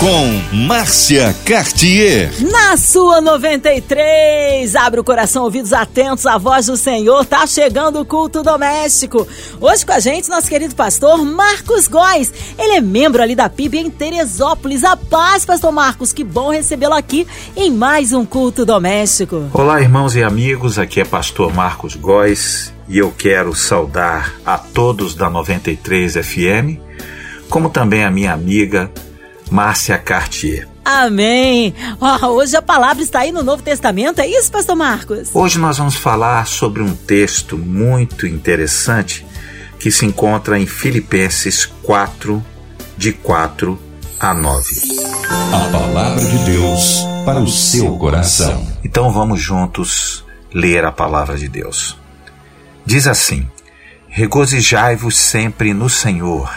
com Márcia Cartier. Na sua 93, abre o coração, ouvidos atentos, a voz do Senhor, tá chegando o culto doméstico. Hoje com a gente, nosso querido pastor Marcos Góes. Ele é membro ali da PIB em Teresópolis. A paz, pastor Marcos, que bom recebê-lo aqui em mais um culto doméstico. Olá, irmãos e amigos, aqui é pastor Marcos Góes e eu quero saudar a todos da 93 FM, como também a minha amiga Márcia Cartier. Amém! Oh, hoje a palavra está aí no Novo Testamento, é isso, Pastor Marcos? Hoje nós vamos falar sobre um texto muito interessante que se encontra em Filipenses 4, de 4 a 9. A palavra de Deus para o seu coração. Então vamos juntos ler a palavra de Deus. Diz assim: Regozijai-vos sempre no Senhor.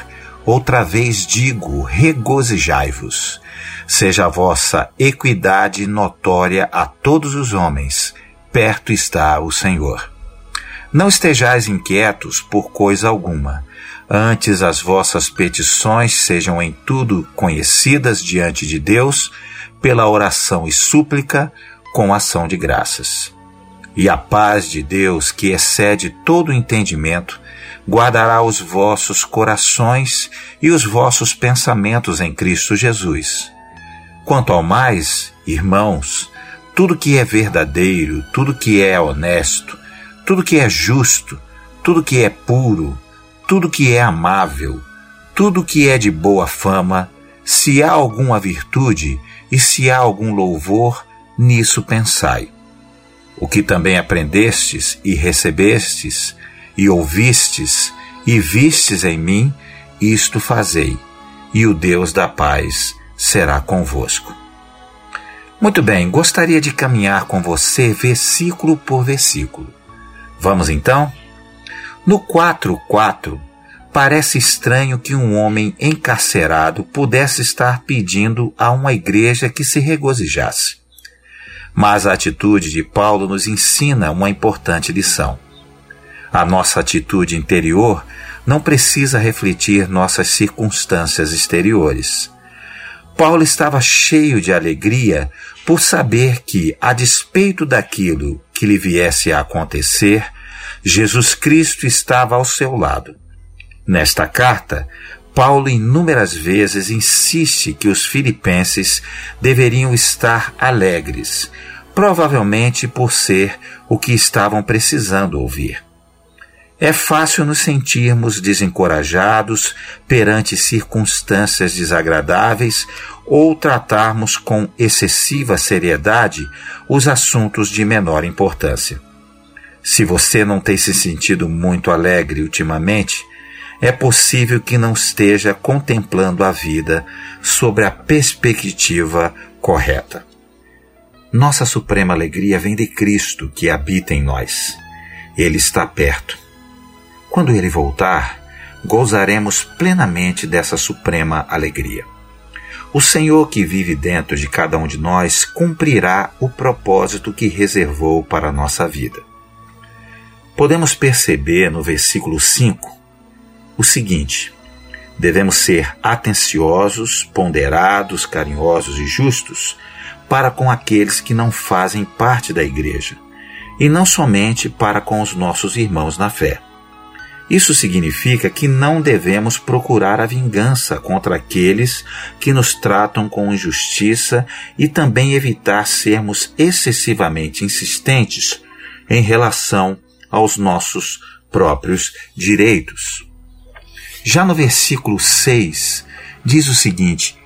Outra vez digo: regozijai-vos. Seja a vossa equidade notória a todos os homens, perto está o Senhor. Não estejais inquietos por coisa alguma. Antes as vossas petições sejam em tudo conhecidas diante de Deus, pela oração e súplica, com ação de graças. E a paz de Deus, que excede todo entendimento, guardará os vossos corações e os vossos pensamentos em Cristo Jesus. Quanto ao mais, irmãos, tudo que é verdadeiro, tudo que é honesto, tudo que é justo, tudo que é puro, tudo que é amável, tudo que é de boa fama, se há alguma virtude e se há algum louvor, nisso pensai. O que também aprendestes e recebestes, e ouvistes e vistes em mim, isto fazei, e o Deus da paz será convosco. Muito bem, gostaria de caminhar com você versículo por versículo. Vamos então? No 4:4 parece estranho que um homem encarcerado pudesse estar pedindo a uma igreja que se regozijasse. Mas a atitude de Paulo nos ensina uma importante lição. A nossa atitude interior não precisa refletir nossas circunstâncias exteriores. Paulo estava cheio de alegria por saber que, a despeito daquilo que lhe viesse a acontecer, Jesus Cristo estava ao seu lado. Nesta carta, Paulo inúmeras vezes insiste que os filipenses deveriam estar alegres, provavelmente por ser o que estavam precisando ouvir. É fácil nos sentirmos desencorajados perante circunstâncias desagradáveis ou tratarmos com excessiva seriedade os assuntos de menor importância. Se você não tem se sentido muito alegre ultimamente, é possível que não esteja contemplando a vida sobre a perspectiva correta. Nossa suprema alegria vem de Cristo que habita em nós. Ele está perto quando ele voltar, gozaremos plenamente dessa suprema alegria. O Senhor que vive dentro de cada um de nós cumprirá o propósito que reservou para a nossa vida. Podemos perceber no versículo 5 o seguinte: devemos ser atenciosos, ponderados, carinhosos e justos para com aqueles que não fazem parte da igreja, e não somente para com os nossos irmãos na fé. Isso significa que não devemos procurar a vingança contra aqueles que nos tratam com injustiça e também evitar sermos excessivamente insistentes em relação aos nossos próprios direitos. Já no versículo 6, diz o seguinte: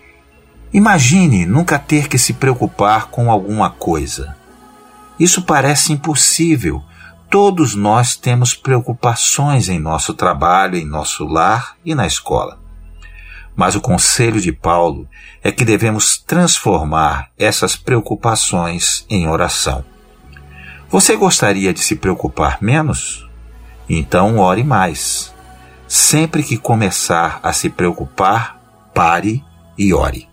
Imagine nunca ter que se preocupar com alguma coisa. Isso parece impossível Todos nós temos preocupações em nosso trabalho, em nosso lar e na escola. Mas o conselho de Paulo é que devemos transformar essas preocupações em oração. Você gostaria de se preocupar menos? Então ore mais. Sempre que começar a se preocupar, pare e ore.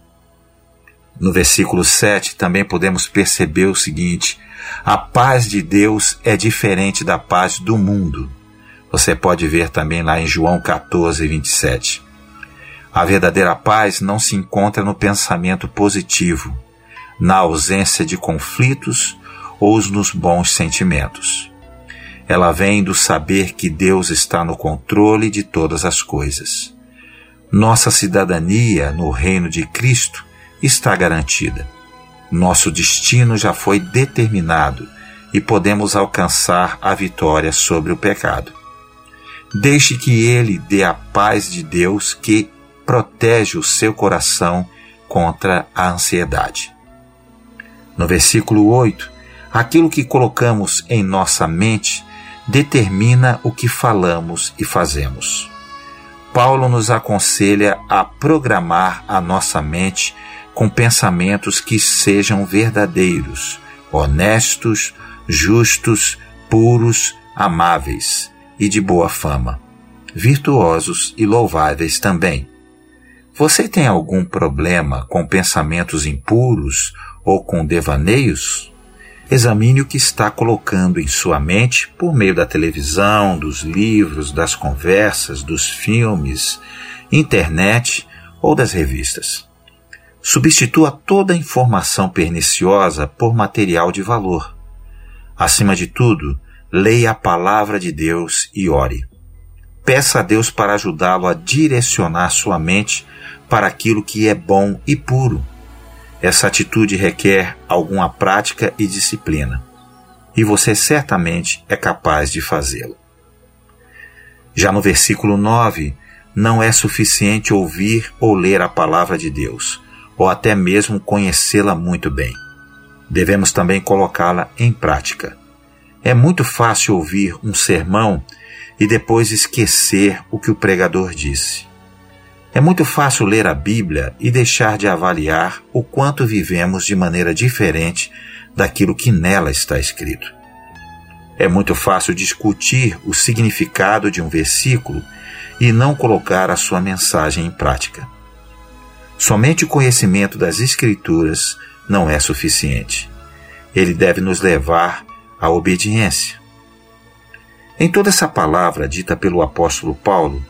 No versículo 7 também podemos perceber o seguinte: a paz de Deus é diferente da paz do mundo. Você pode ver também lá em João 14, 27. A verdadeira paz não se encontra no pensamento positivo, na ausência de conflitos ou nos bons sentimentos. Ela vem do saber que Deus está no controle de todas as coisas. Nossa cidadania no reino de Cristo está garantida. Nosso destino já foi determinado e podemos alcançar a vitória sobre o pecado. Deixe que Ele dê a paz de Deus que protege o seu coração contra a ansiedade. No versículo 8, aquilo que colocamos em nossa mente determina o que falamos e fazemos. Paulo nos aconselha a programar a nossa mente com pensamentos que sejam verdadeiros, honestos, justos, puros, amáveis e de boa fama, virtuosos e louváveis também. Você tem algum problema com pensamentos impuros ou com devaneios? Examine o que está colocando em sua mente por meio da televisão, dos livros, das conversas, dos filmes, internet ou das revistas. Substitua toda informação perniciosa por material de valor. Acima de tudo, leia a palavra de Deus e ore. Peça a Deus para ajudá-lo a direcionar sua mente para aquilo que é bom e puro. Essa atitude requer alguma prática e disciplina, e você certamente é capaz de fazê-lo. Já no versículo 9, não é suficiente ouvir ou ler a palavra de Deus ou até mesmo conhecê-la muito bem. Devemos também colocá-la em prática. É muito fácil ouvir um sermão e depois esquecer o que o pregador disse. É muito fácil ler a Bíblia e deixar de avaliar o quanto vivemos de maneira diferente daquilo que nela está escrito. É muito fácil discutir o significado de um versículo e não colocar a sua mensagem em prática. Somente o conhecimento das Escrituras não é suficiente. Ele deve nos levar à obediência. Em toda essa palavra dita pelo apóstolo Paulo,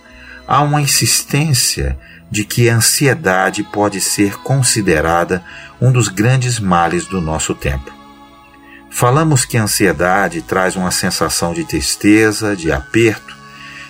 há uma insistência de que a ansiedade pode ser considerada um dos grandes males do nosso tempo. Falamos que a ansiedade traz uma sensação de tristeza, de aperto,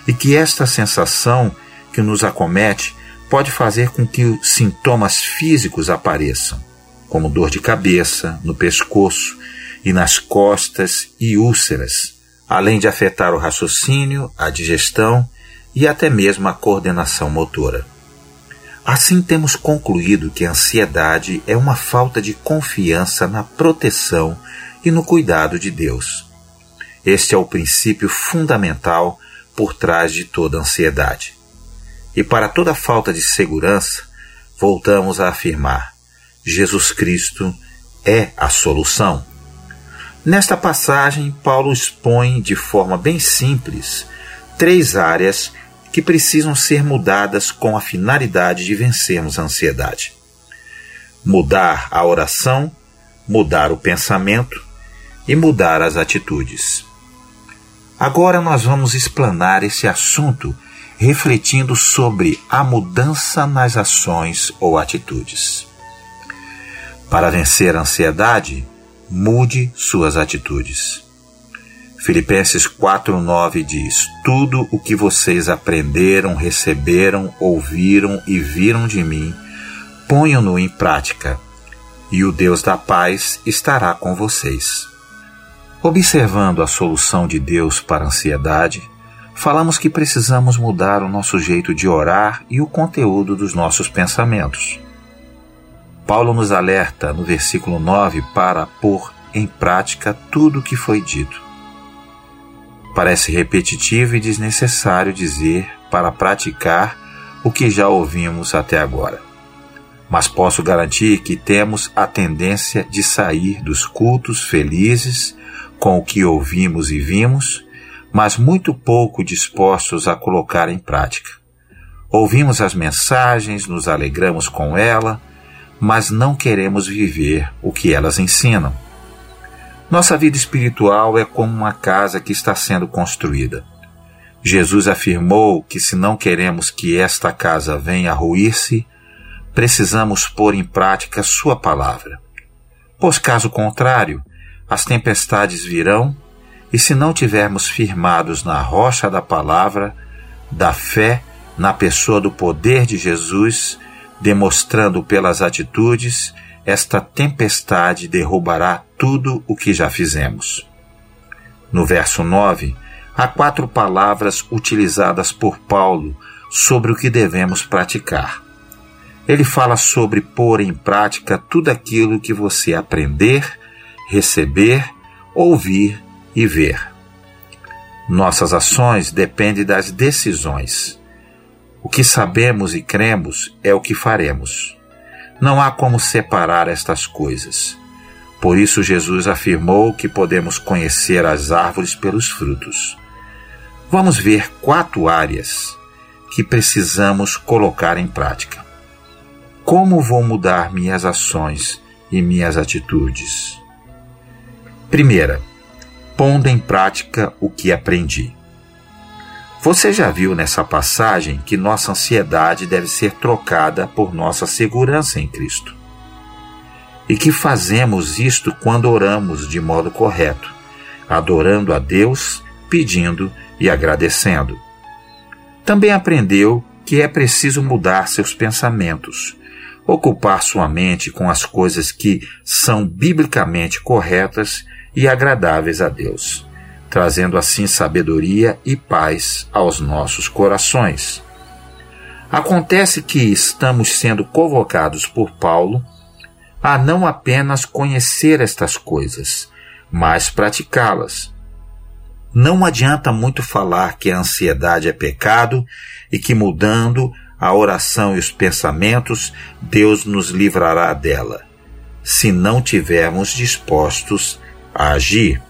e que esta sensação que nos acomete pode fazer com que sintomas físicos apareçam, como dor de cabeça, no pescoço e nas costas e úlceras, além de afetar o raciocínio, a digestão e até mesmo a coordenação motora. Assim, temos concluído que a ansiedade é uma falta de confiança na proteção e no cuidado de Deus. Este é o princípio fundamental por trás de toda ansiedade. E para toda falta de segurança, voltamos a afirmar: Jesus Cristo é a solução. Nesta passagem, Paulo expõe de forma bem simples três áreas que precisam ser mudadas com a finalidade de vencermos a ansiedade. Mudar a oração, mudar o pensamento e mudar as atitudes. Agora nós vamos explanar esse assunto refletindo sobre a mudança nas ações ou atitudes. Para vencer a ansiedade, mude suas atitudes. Filipenses 4:9 diz: Tudo o que vocês aprenderam, receberam, ouviram e viram de mim, ponham-no em prática, e o Deus da paz estará com vocês. Observando a solução de Deus para a ansiedade, falamos que precisamos mudar o nosso jeito de orar e o conteúdo dos nossos pensamentos. Paulo nos alerta no versículo 9 para pôr em prática tudo o que foi dito. Parece repetitivo e desnecessário dizer para praticar o que já ouvimos até agora. Mas posso garantir que temos a tendência de sair dos cultos felizes com o que ouvimos e vimos mas muito pouco dispostos a colocar em prática. Ouvimos as mensagens, nos alegramos com ela, mas não queremos viver o que elas ensinam. Nossa vida espiritual é como uma casa que está sendo construída. Jesus afirmou que se não queremos que esta casa venha a ruir-se, precisamos pôr em prática Sua palavra. Pois, caso contrário, as tempestades virão, e se não tivermos firmados na rocha da palavra, da fé, na pessoa do poder de Jesus, demonstrando pelas atitudes, esta tempestade derrubará tudo o que já fizemos. No verso 9, há quatro palavras utilizadas por Paulo sobre o que devemos praticar. Ele fala sobre pôr em prática tudo aquilo que você aprender, receber, ouvir e ver. Nossas ações dependem das decisões. O que sabemos e cremos é o que faremos. Não há como separar estas coisas. Por isso, Jesus afirmou que podemos conhecer as árvores pelos frutos. Vamos ver quatro áreas que precisamos colocar em prática. Como vou mudar minhas ações e minhas atitudes? Primeira, pondo em prática o que aprendi. Você já viu nessa passagem que nossa ansiedade deve ser trocada por nossa segurança em Cristo. E que fazemos isto quando oramos de modo correto, adorando a Deus, pedindo e agradecendo. Também aprendeu que é preciso mudar seus pensamentos, ocupar sua mente com as coisas que são biblicamente corretas e agradáveis a Deus, trazendo assim sabedoria e paz aos nossos corações. Acontece que estamos sendo convocados por Paulo a não apenas conhecer estas coisas, mas praticá-las não adianta muito falar que a ansiedade é pecado e que mudando a oração e os pensamentos, Deus nos livrará dela, se não tivermos dispostos a agir.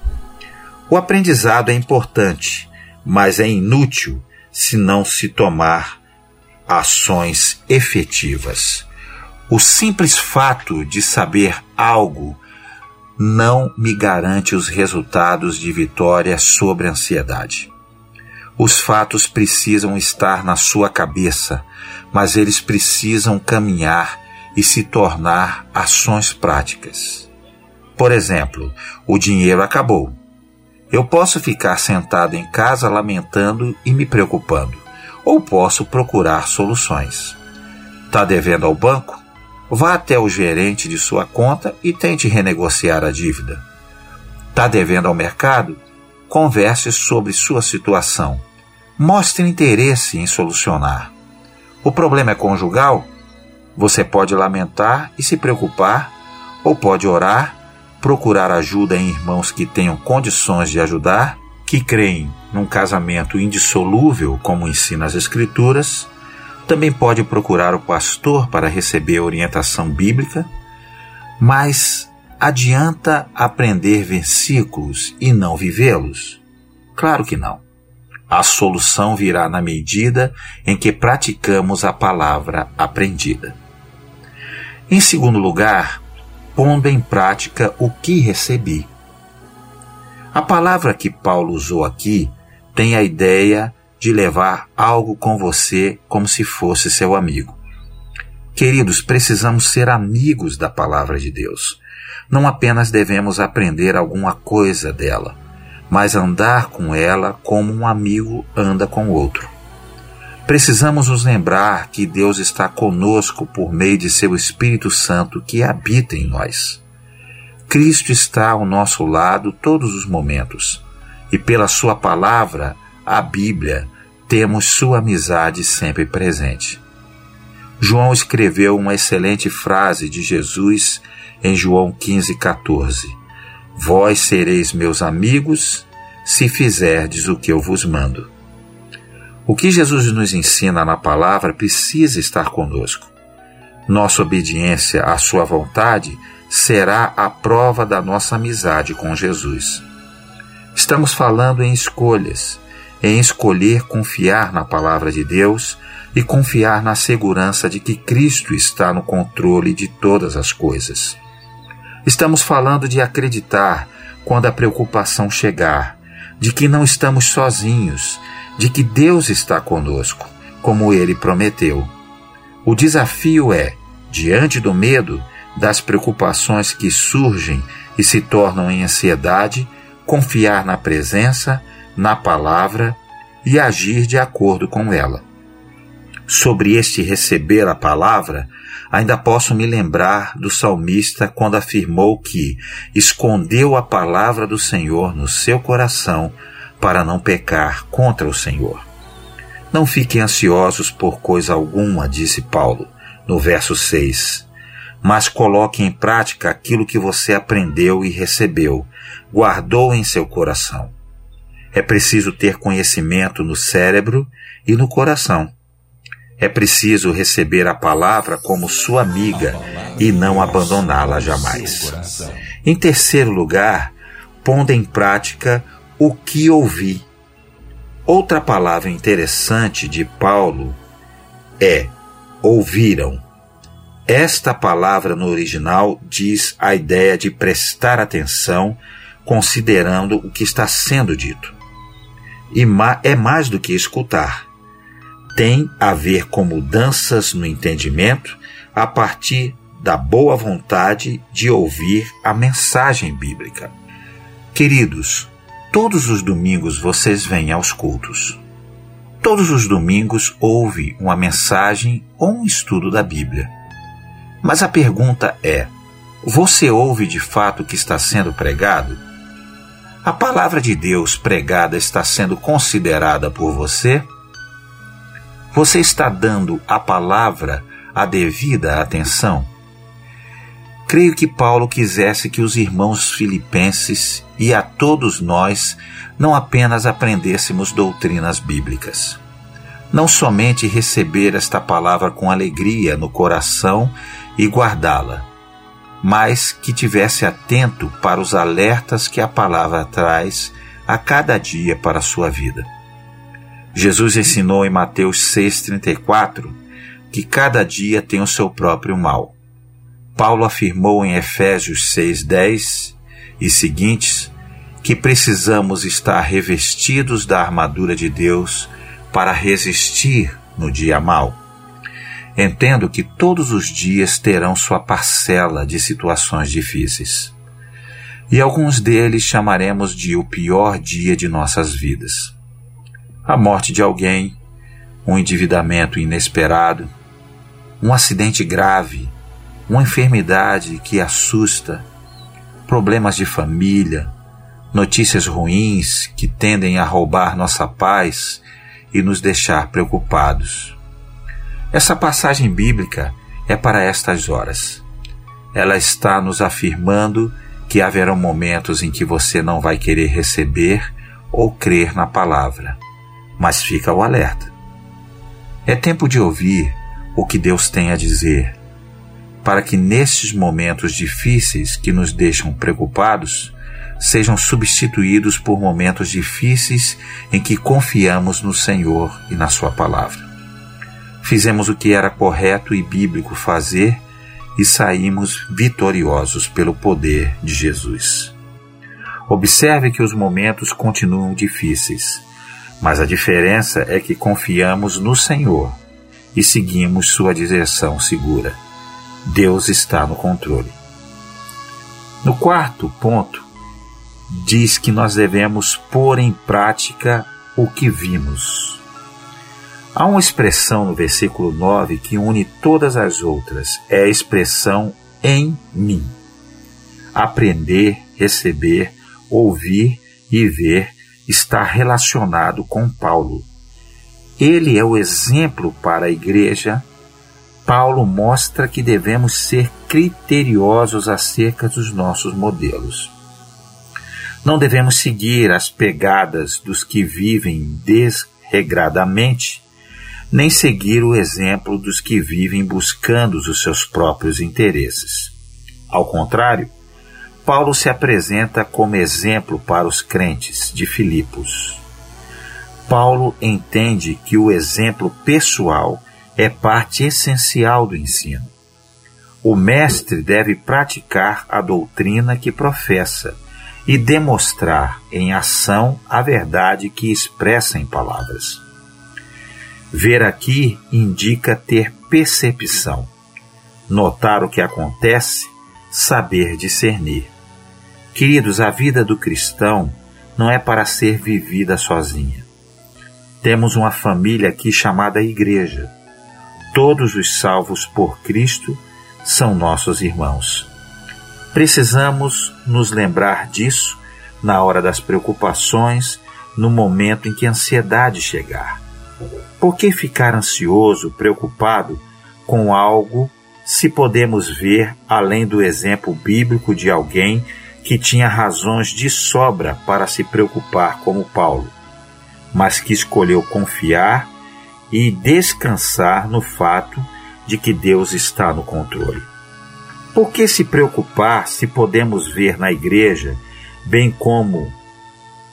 O aprendizado é importante, mas é inútil se não se tomar ações efetivas. O simples fato de saber algo não me garante os resultados de vitória sobre a ansiedade. Os fatos precisam estar na sua cabeça, mas eles precisam caminhar e se tornar ações práticas. Por exemplo, o dinheiro acabou. Eu posso ficar sentado em casa lamentando e me preocupando, ou posso procurar soluções. Está devendo ao banco? Vá até o gerente de sua conta e tente renegociar a dívida. Está devendo ao mercado? Converse sobre sua situação. Mostre interesse em solucionar. O problema é conjugal? Você pode lamentar e se preocupar, ou pode orar, procurar ajuda em irmãos que tenham condições de ajudar, que creem num casamento indissolúvel, como ensina as Escrituras, também pode procurar o pastor para receber orientação bíblica, mas adianta aprender versículos e não vivê-los? Claro que não. A solução virá na medida em que praticamos a palavra aprendida. Em segundo lugar, pondo em prática o que recebi. A palavra que Paulo usou aqui tem a ideia de levar algo com você como se fosse seu amigo. Queridos, precisamos ser amigos da palavra de Deus. Não apenas devemos aprender alguma coisa dela, mas andar com ela como um amigo anda com outro. Precisamos nos lembrar que Deus está conosco por meio de seu Espírito Santo que habita em nós. Cristo está ao nosso lado todos os momentos, e pela Sua palavra a Bíblia, temos sua amizade sempre presente. João escreveu uma excelente frase de Jesus em João 15,14: Vós sereis meus amigos se fizerdes o que eu vos mando. O que Jesus nos ensina na palavra precisa estar conosco. Nossa obediência à Sua vontade será a prova da nossa amizade com Jesus. Estamos falando em escolhas em escolher confiar na palavra de Deus e confiar na segurança de que Cristo está no controle de todas as coisas. Estamos falando de acreditar quando a preocupação chegar, de que não estamos sozinhos, de que Deus está conosco, como ele prometeu. O desafio é, diante do medo, das preocupações que surgem e se tornam em ansiedade, confiar na presença, na palavra e agir de acordo com ela. Sobre este receber a palavra, ainda posso me lembrar do salmista quando afirmou que escondeu a palavra do Senhor no seu coração para não pecar contra o Senhor. Não fiquem ansiosos por coisa alguma, disse Paulo, no verso 6. Mas coloque em prática aquilo que você aprendeu e recebeu, guardou em seu coração. É preciso ter conhecimento no cérebro e no coração. É preciso receber a palavra como sua amiga e não abandoná-la jamais. Em terceiro lugar, pondo em prática o que ouvi. Outra palavra interessante de Paulo é ouviram. Esta palavra no original diz a ideia de prestar atenção considerando o que está sendo dito. E é mais do que escutar tem a ver com mudanças no entendimento a partir da boa vontade de ouvir a mensagem bíblica. Queridos, todos os domingos vocês vêm aos cultos. Todos os domingos houve uma mensagem ou um estudo da Bíblia. Mas a pergunta é: você ouve de fato o que está sendo pregado? A palavra de Deus pregada está sendo considerada por você? Você está dando à palavra a devida atenção? Creio que Paulo quisesse que os irmãos filipenses e a todos nós não apenas aprendêssemos doutrinas bíblicas. Não somente receber esta palavra com alegria no coração e guardá-la, mas que tivesse atento para os alertas que a palavra traz a cada dia para a sua vida. Jesus ensinou em Mateus 6,34 que cada dia tem o seu próprio mal. Paulo afirmou em Efésios 6,10 e seguintes que precisamos estar revestidos da armadura de Deus para resistir no dia mal. Entendo que todos os dias terão sua parcela de situações difíceis. E alguns deles chamaremos de o pior dia de nossas vidas a morte de alguém, um endividamento inesperado, um acidente grave, uma enfermidade que assusta, problemas de família, notícias ruins que tendem a roubar nossa paz e nos deixar preocupados. Essa passagem bíblica é para estas horas. Ela está nos afirmando que haverão momentos em que você não vai querer receber ou crer na palavra mas fica o alerta. É tempo de ouvir o que Deus tem a dizer, para que nestes momentos difíceis que nos deixam preocupados, sejam substituídos por momentos difíceis em que confiamos no Senhor e na Sua palavra. Fizemos o que era correto e bíblico fazer e saímos vitoriosos pelo poder de Jesus. Observe que os momentos continuam difíceis mas a diferença é que confiamos no Senhor e seguimos sua direção segura. Deus está no controle. No quarto ponto, diz que nós devemos pôr em prática o que vimos. Há uma expressão no versículo 9 que une todas as outras, é a expressão em mim. Aprender, receber, ouvir e ver está relacionado com Paulo. Ele é o exemplo para a igreja. Paulo mostra que devemos ser criteriosos acerca dos nossos modelos. Não devemos seguir as pegadas dos que vivem desregradamente, nem seguir o exemplo dos que vivem buscando os seus próprios interesses. Ao contrário, Paulo se apresenta como exemplo para os crentes de Filipos. Paulo entende que o exemplo pessoal é parte essencial do ensino. O mestre deve praticar a doutrina que professa e demonstrar em ação a verdade que expressa em palavras. Ver aqui indica ter percepção, notar o que acontece, saber discernir. Queridos, a vida do cristão não é para ser vivida sozinha. Temos uma família aqui chamada Igreja. Todos os salvos por Cristo são nossos irmãos. Precisamos nos lembrar disso na hora das preocupações, no momento em que a ansiedade chegar. Por que ficar ansioso, preocupado com algo se podemos ver além do exemplo bíblico de alguém que tinha razões de sobra para se preocupar, como Paulo, mas que escolheu confiar e descansar no fato de que Deus está no controle. Por que se preocupar se podemos ver na igreja, bem como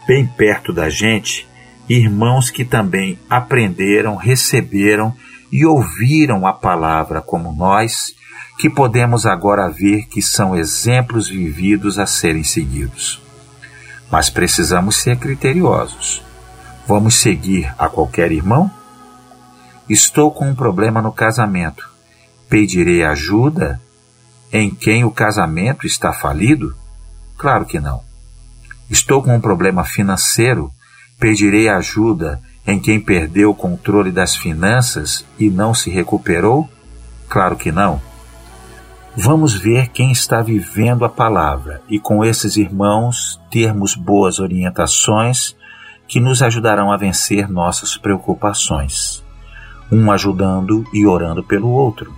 bem perto da gente, irmãos que também aprenderam, receberam e ouviram a palavra como nós, que podemos agora ver que são exemplos vividos a serem seguidos. Mas precisamos ser criteriosos. Vamos seguir a qualquer irmão? Estou com um problema no casamento. Pedirei ajuda em quem o casamento está falido? Claro que não. Estou com um problema financeiro. Pedirei ajuda em quem perdeu o controle das finanças e não se recuperou? Claro que não. Vamos ver quem está vivendo a palavra e com esses irmãos termos boas orientações que nos ajudarão a vencer nossas preocupações um ajudando e orando pelo outro.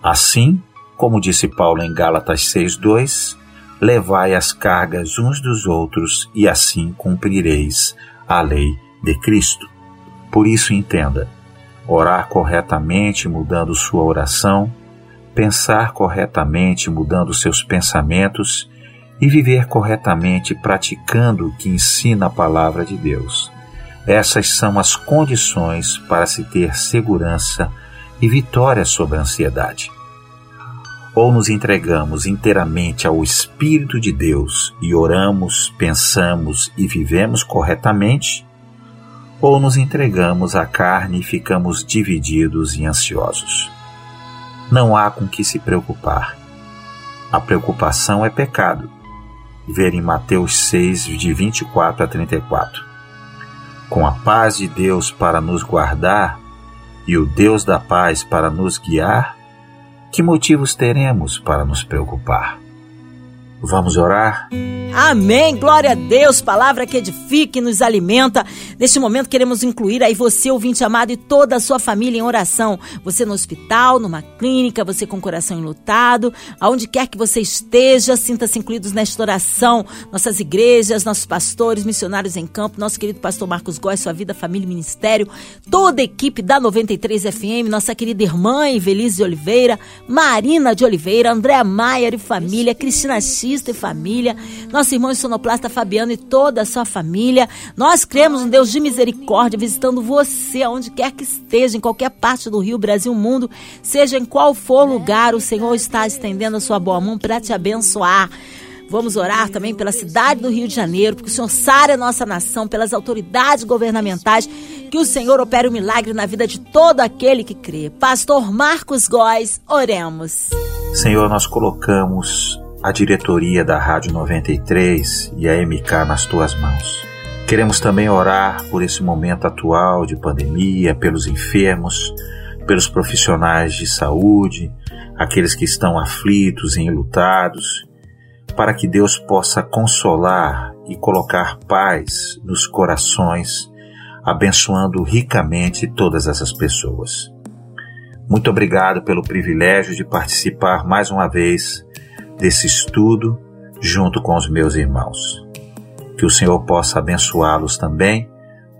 Assim, como disse Paulo em Gálatas 6:2, levai as cargas uns dos outros e assim cumprireis a lei de Cristo. Por isso entenda, orar corretamente mudando sua oração, pensar corretamente mudando seus pensamentos e viver corretamente praticando o que ensina a palavra de Deus essas são as condições para se ter segurança e vitória sobre a ansiedade. Ou nos entregamos inteiramente ao Espírito de Deus e oramos, pensamos e vivemos corretamente, ou nos entregamos à carne e ficamos divididos e ansiosos. Não há com que se preocupar. A preocupação é pecado. Ver em Mateus 6, de 24 a 34 com a paz de Deus para nos guardar e o Deus da paz para nos guiar, que motivos teremos para nos preocupar? Vamos orar? Amém. Glória a Deus. Palavra que edifica e nos alimenta. Neste momento queremos incluir aí você, ouvinte amado, e toda a sua família em oração. Você no hospital, numa clínica, você com o coração enlutado, aonde quer que você esteja, sinta-se incluídos nesta oração. Nossas igrejas, nossos pastores, missionários em campo, nosso querido pastor Marcos Góes, sua vida, família e ministério, toda a equipe da 93 FM, nossa querida irmã Evelise de Oliveira, Marina de Oliveira, Andréa Maier e família, Cristina Xista e família, nosso irmão sonoplasta Fabiano e toda a sua família. Nós cremos um Deus de misericórdia visitando você, aonde quer que esteja, em qualquer parte do Rio, Brasil, mundo, seja em qual for lugar, o Senhor está estendendo a sua boa mão para te abençoar. Vamos orar também pela cidade do Rio de Janeiro, porque o Senhor sare a nossa nação, pelas autoridades governamentais, que o Senhor opere o um milagre na vida de todo aquele que crê. Pastor Marcos Góes, oremos. Senhor, nós colocamos a diretoria da Rádio 93 e a MK nas tuas mãos. Queremos também orar por esse momento atual de pandemia, pelos enfermos, pelos profissionais de saúde, aqueles que estão aflitos e enlutados, para que Deus possa consolar e colocar paz nos corações, abençoando ricamente todas essas pessoas. Muito obrigado pelo privilégio de participar mais uma vez desse estudo junto com os meus irmãos. Que o Senhor possa abençoá-los também,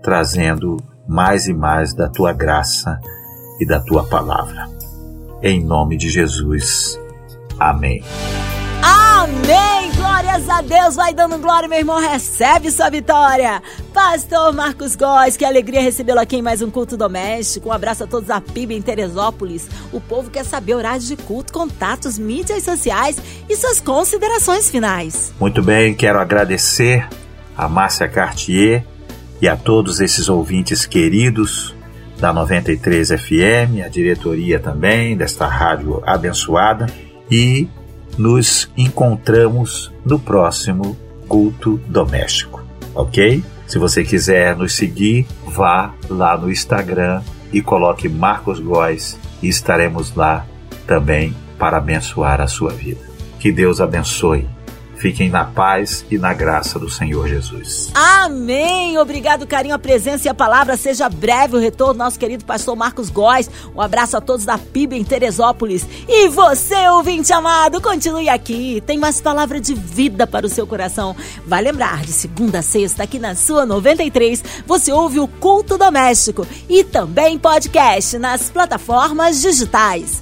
trazendo mais e mais da tua graça e da tua palavra. Em nome de Jesus. Amém. Amém! Glórias a Deus! Vai dando glória, meu irmão, recebe sua vitória! Pastor Marcos Góes, que alegria recebê-lo aqui em mais um culto doméstico. Um abraço a todos da PIB em Teresópolis. O povo quer saber horários de culto, contatos, mídias sociais e suas considerações finais. Muito bem, quero agradecer a Márcia Cartier e a todos esses ouvintes queridos da 93 FM, a diretoria também desta rádio abençoada e nos encontramos no próximo culto doméstico, ok? Se você quiser nos seguir, vá lá no Instagram e coloque Marcos Góes e estaremos lá também para abençoar a sua vida. Que Deus abençoe Fiquem na paz e na graça do Senhor Jesus. Amém! Obrigado, carinho, a presença e a palavra. Seja breve o retorno do nosso querido pastor Marcos Góes. Um abraço a todos da PIB em Teresópolis. E você, ouvinte amado, continue aqui. Tem mais palavra de vida para o seu coração. Vai lembrar, de segunda a sexta, aqui na sua 93, você ouve o Culto Doméstico e também podcast nas plataformas digitais